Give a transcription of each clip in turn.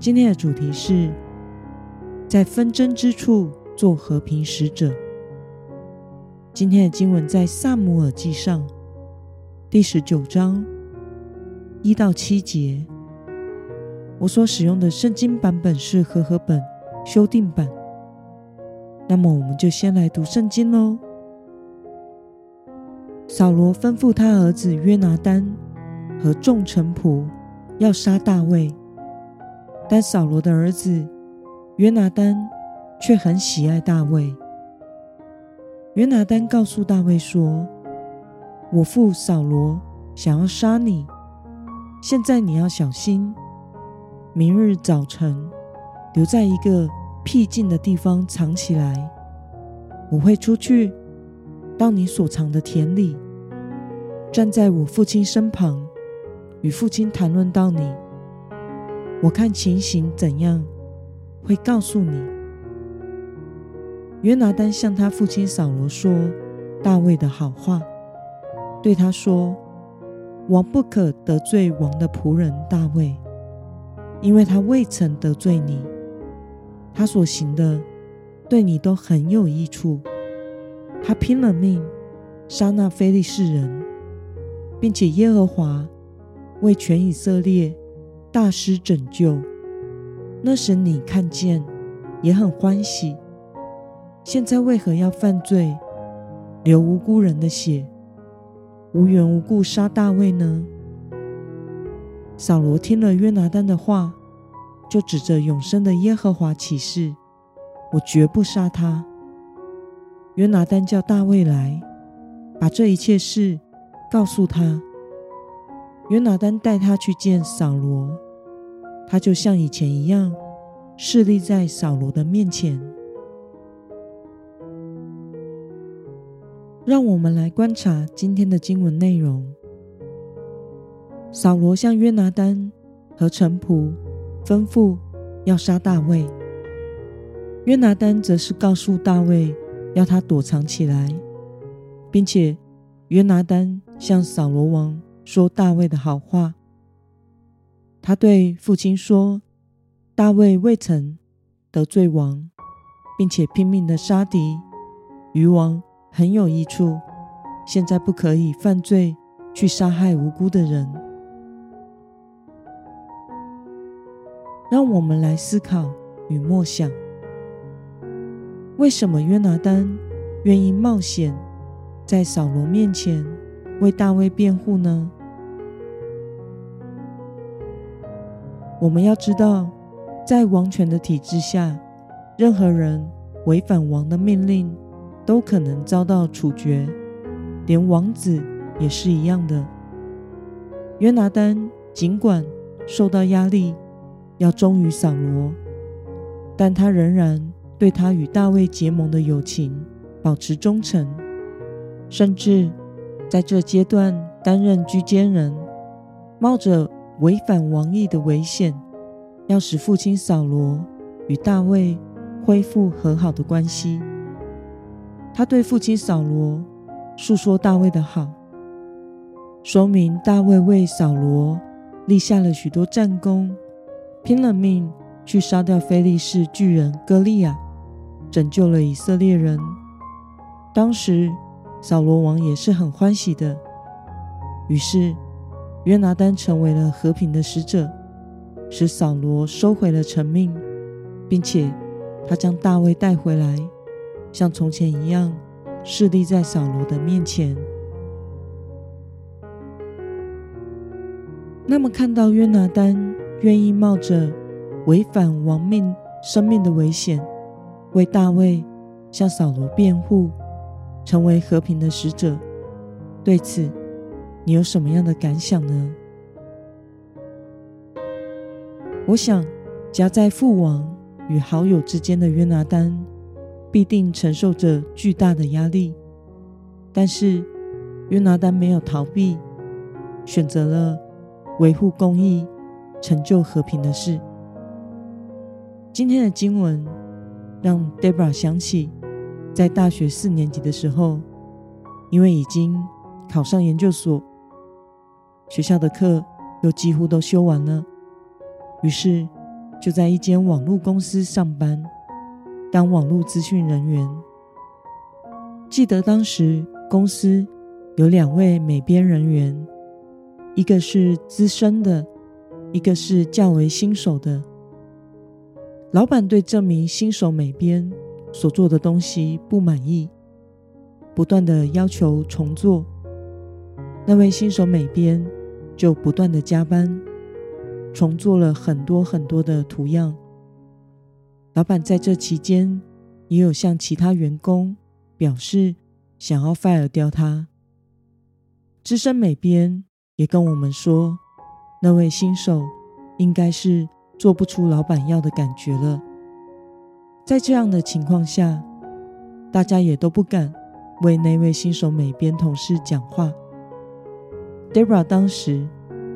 今天的主题是在纷争之处做和平使者。今天的经文在撒母耳记上第十九章一到七节。我所使用的圣经版本是和合本修订版。那么，我们就先来读圣经喽。扫罗吩咐他儿子约拿单和众臣仆要杀大卫。但扫罗的儿子约拿单却很喜爱大卫。约拿单告诉大卫说：“我父扫罗想要杀你，现在你要小心，明日早晨留在一个僻静的地方藏起来。我会出去到你所藏的田里，站在我父亲身旁，与父亲谈论到你。”我看情形怎样，会告诉你。约拿单向他父亲扫罗说大卫的好话，对他说：“王不可得罪王的仆人大卫，因为他未曾得罪你，他所行的对你都很有益处。他拼了命杀那非利士人，并且耶和华为全以色列。”大施拯救，那时你看见也很欢喜。现在为何要犯罪，流无辜人的血，无缘无故杀大卫呢？扫罗听了约拿单的话，就指着永生的耶和华起誓：“我绝不杀他。”约拿单叫大卫来，把这一切事告诉他。约拿单带他去见扫罗，他就像以前一样，侍立在扫罗的面前。让我们来观察今天的经文内容。扫罗向约拿单和臣仆吩咐要杀大卫，约拿单则是告诉大卫要他躲藏起来，并且约拿单向扫罗王。说大卫的好话。他对父亲说：“大卫未曾得罪王，并且拼命的杀敌，与王很有益处。现在不可以犯罪，去杀害无辜的人。”让我们来思考与默想：为什么约拿单愿意冒险在扫罗面前为大卫辩护呢？我们要知道，在王权的体制下，任何人违反王的命令，都可能遭到处决，连王子也是一样的。约拿单尽管受到压力，要忠于扫罗，但他仍然对他与大卫结盟的友情保持忠诚，甚至在这阶段担任居间人，冒着违反王意的危险，要使父亲扫罗与大卫恢复和好的关系。他对父亲扫罗述说大卫的好，说明大卫为扫罗立下了许多战功，拼了命去杀掉非利士巨人歌利亚，拯救了以色列人。当时扫罗王也是很欢喜的，于是。约拿单成为了和平的使者，使扫罗收回了成命，并且他将大卫带回来，像从前一样侍立在扫罗的面前。那么，看到约拿单愿意冒着违反王命、生命的危险，为大卫向扫罗辩护，成为和平的使者，对此，你有什么样的感想呢？我想，夹在父王与好友之间的约拿丹，必定承受着巨大的压力。但是，约拿丹没有逃避，选择了维护公义、成就和平的事。今天的经文让 Debra 想起，在大学四年级的时候，因为已经考上研究所，学校的课又几乎都修完了，于是就在一间网络公司上班，当网络资讯人员。记得当时公司有两位美编人员，一个是资深的，一个是较为新手的。老板对这名新手美编所做的东西不满意，不断的要求重做。那位新手美编就不断的加班，重做了很多很多的图样。老板在这期间也有向其他员工表示想要 fire 掉他。资深美编也跟我们说，那位新手应该是。做不出老板要的感觉了。在这样的情况下，大家也都不敢为那位新手美编同事讲话。Debra 当时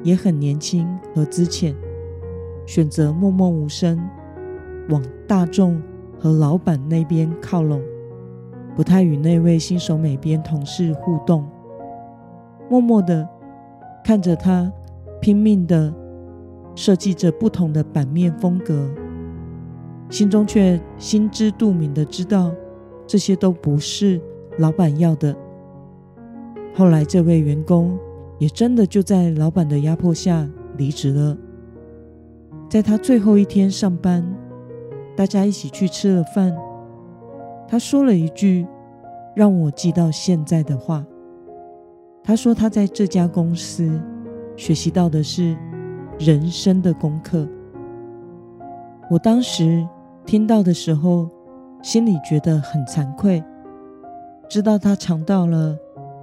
也很年轻和资浅，选择默默无声，往大众和老板那边靠拢，不太与那位新手美编同事互动，默默的看着他拼命的。设计着不同的版面风格，心中却心知肚明的知道，这些都不是老板要的。后来，这位员工也真的就在老板的压迫下离职了。在他最后一天上班，大家一起去吃了饭，他说了一句让我记到现在的话。他说他在这家公司学习到的是。人生的功课。我当时听到的时候，心里觉得很惭愧，知道他尝到了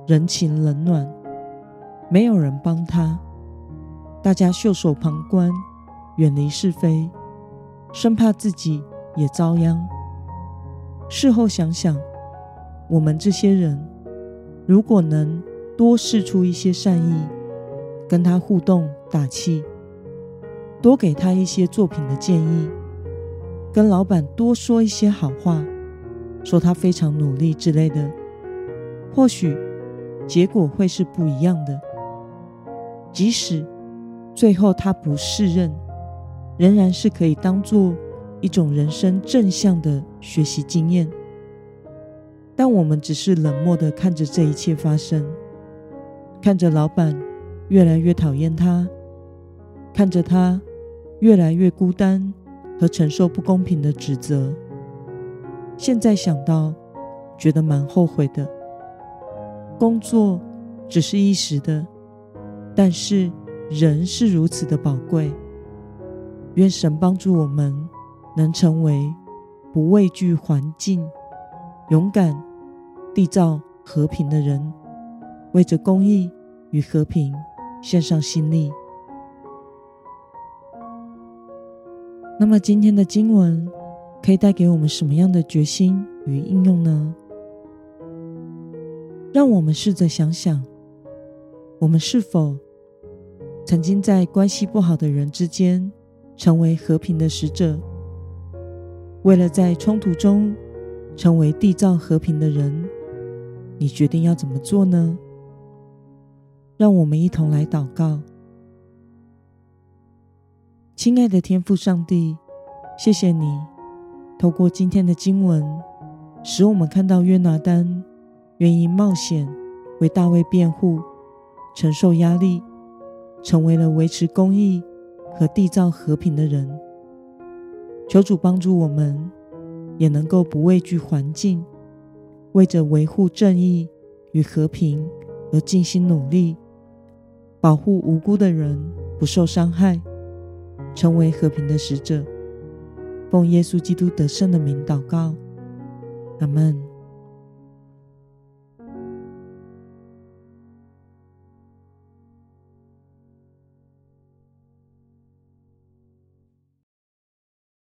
人情冷暖，没有人帮他，大家袖手旁观，远离是非，生怕自己也遭殃。事后想想，我们这些人如果能多试出一些善意，跟他互动打气。多给他一些作品的建议，跟老板多说一些好话，说他非常努力之类的，或许结果会是不一样的。即使最后他不适任，仍然是可以当做一种人生正向的学习经验。但我们只是冷漠的看着这一切发生，看着老板越来越讨厌他，看着他。越来越孤单和承受不公平的指责，现在想到，觉得蛮后悔的。工作只是一时的，但是人是如此的宝贵。愿神帮助我们，能成为不畏惧环境、勇敢缔造和平的人，为着公义与和平献上心力。那么今天的经文可以带给我们什么样的决心与应用呢？让我们试着想想，我们是否曾经在关系不好的人之间成为和平的使者？为了在冲突中成为缔造和平的人，你决定要怎么做呢？让我们一同来祷告。亲爱的天父上帝，谢谢你透过今天的经文，使我们看到约拿丹愿意冒险为大卫辩护，承受压力，成为了维持公义和缔造和平的人。求主帮助我们，也能够不畏惧环境，为着维护正义与和平而尽心努力，保护无辜的人不受伤害。成为和平的使者，奉耶稣基督得胜的名祷告，阿门。